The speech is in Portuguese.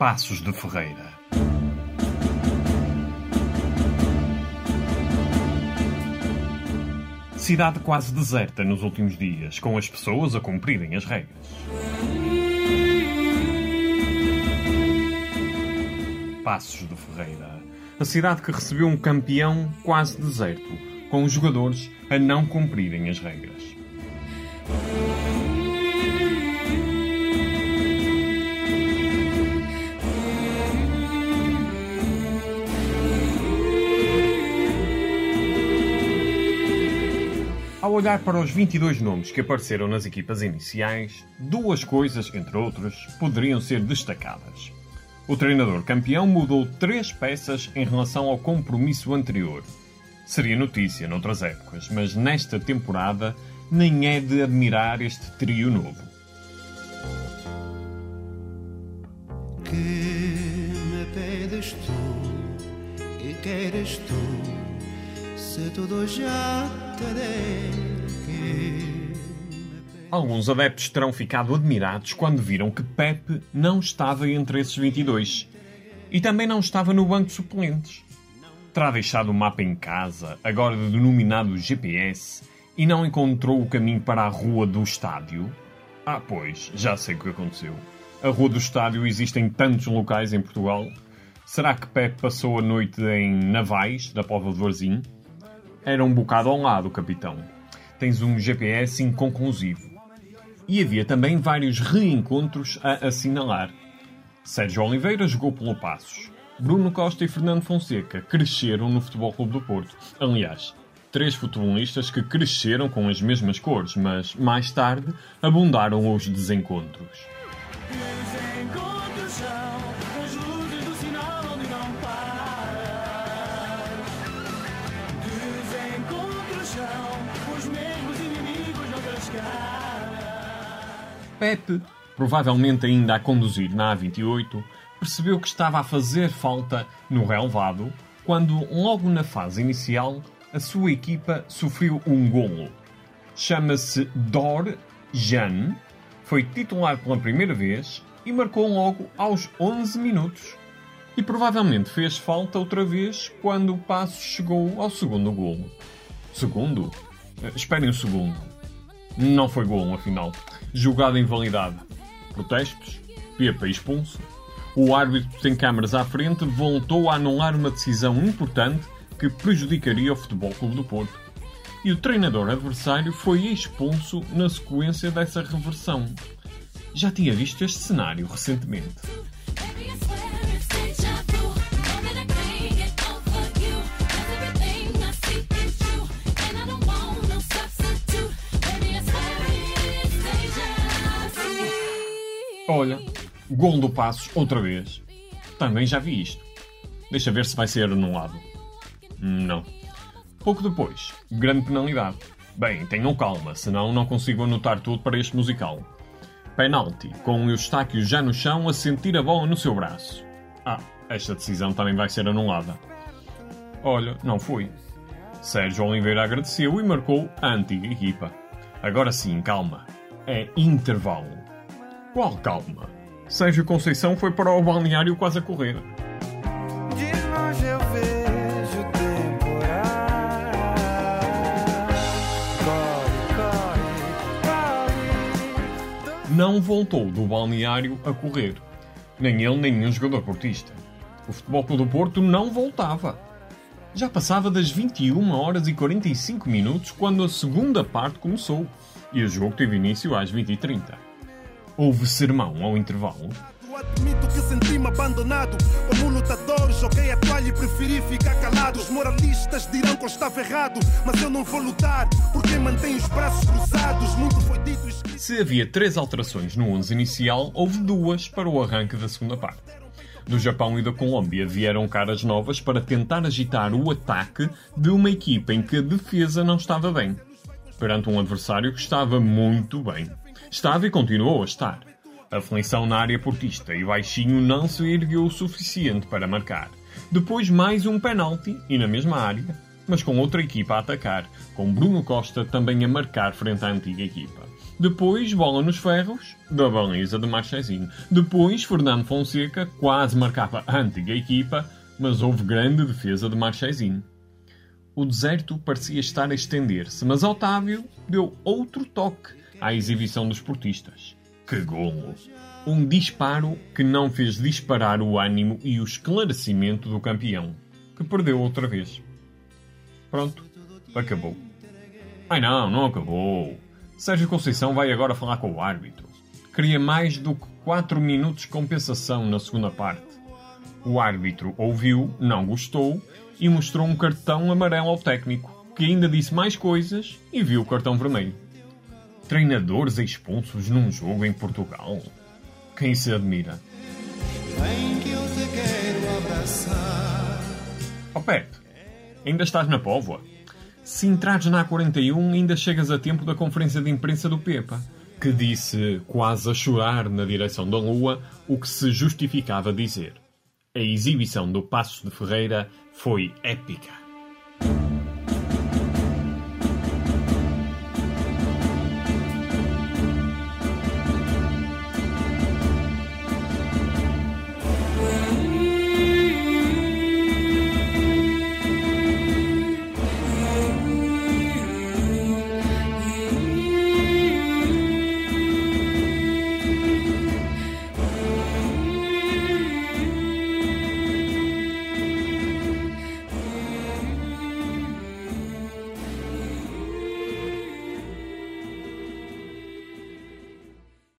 Passos de Ferreira. Cidade quase deserta nos últimos dias, com as pessoas a cumprirem as regras. Passos de Ferreira. A cidade que recebeu um campeão quase deserto, com os jogadores a não cumprirem as regras. Ao olhar para os 22 nomes que apareceram nas equipas iniciais, duas coisas, entre outras, poderiam ser destacadas. O treinador campeão mudou três peças em relação ao compromisso anterior. Seria notícia noutras épocas, mas nesta temporada nem é de admirar este trio novo. Que me pedes tu e queres tu, Alguns adeptos terão ficado admirados quando viram que Pepe não estava entre esses 22 e também não estava no banco de suplentes. Terá deixado o mapa em casa, agora denominado GPS, e não encontrou o caminho para a rua do estádio? Ah, pois, já sei o que aconteceu. A rua do estádio existe em tantos locais em Portugal. Será que Pepe passou a noite em Navais, da Póvoa de Varzim? Era um bocado ao lado, capitão. Tens um GPS inconclusivo. E havia também vários reencontros a assinalar. Sérgio Oliveira jogou pelo Passos. Bruno Costa e Fernando Fonseca cresceram no Futebol Clube do Porto. Aliás, três futebolistas que cresceram com as mesmas cores, mas mais tarde abundaram os desencontros. Desencontros são Pepe, provavelmente ainda a conduzir na A28, percebeu que estava a fazer falta no relevado quando, logo na fase inicial, a sua equipa sofreu um golo. Chama-se Dor Jan, foi titular pela primeira vez e marcou logo aos 11 minutos. E provavelmente fez falta outra vez quando o passo chegou ao segundo golo. Segundo? Eh, Esperem um segundo. Não foi golo, afinal. Jogada invalidade. Protestos. Pepa expulso. O árbitro sem câmaras à frente voltou a anular uma decisão importante que prejudicaria o Futebol Clube do Porto. E o treinador adversário foi expulso na sequência dessa reversão. Já tinha visto este cenário recentemente. Olha, gol do Passos outra vez. Também já vi isto. Deixa ver se vai ser anulado. Não. Pouco depois, grande penalidade. Bem, tenham calma, senão não consigo anotar tudo para este musical. Penalti, com o Eustáquio já no chão a sentir a bola no seu braço. Ah, esta decisão também vai ser anulada. Olha, não foi. Sérgio Oliveira agradeceu e marcou a antiga equipa. Agora sim, calma. É intervalo. Qual calma? Sérgio Conceição foi para o balneário quase a correr. Não voltou do balneário a correr. Nem ele, nem nenhum jogador portista. O Futebol Clube do Porto não voltava. Já passava das 21 horas e 45 minutos quando a segunda parte começou. E o jogo teve início às 20h30. Houve sermão ao intervalo. Admito que senti-me abandonado. Como lutador, joguei a toalha e preferi ficar calado. Os moralistas dirão que eu estava errado, mas eu não vou lutar, porque os braços cruzados. Muito foi dito escrito. Se havia três alterações no 11 inicial, houve duas para o arranque da segunda parte. Do Japão e da Colômbia vieram caras novas para tentar agitar o ataque de uma equipa em que a defesa não estava bem, perante um adversário que estava muito bem. Estava e continuou a estar. A aflição na área portista e baixinho não se ergueu o suficiente para marcar. Depois mais um penalti e na mesma área, mas com outra equipa a atacar, com Bruno Costa também a marcar frente à antiga equipa. Depois, bola nos ferros, da baliza de Marchezinho. Depois, Fernando Fonseca quase marcava a antiga equipa, mas houve grande defesa de Marchezinho. O deserto parecia estar a estender-se, mas Otávio deu outro toque à exibição dos portistas. Que golo! Um disparo que não fez disparar o ânimo e o esclarecimento do campeão, que perdeu outra vez. Pronto, acabou. Ai não, não acabou. Sérgio Conceição vai agora falar com o árbitro. Queria mais do que 4 minutos de compensação na segunda parte. O árbitro ouviu, não gostou e mostrou um cartão amarelo ao técnico, que ainda disse mais coisas e viu o cartão vermelho. Treinadores expulsos num jogo em Portugal? Quem se admira? Vem que eu te quero abraçar. Ó Pepe, ainda estás na póvoa? Se entrares na A41, ainda chegas a tempo da conferência de imprensa do Pepa, que disse, quase a chorar na direção da lua, o que se justificava dizer. A exibição do Passos de Ferreira foi épica.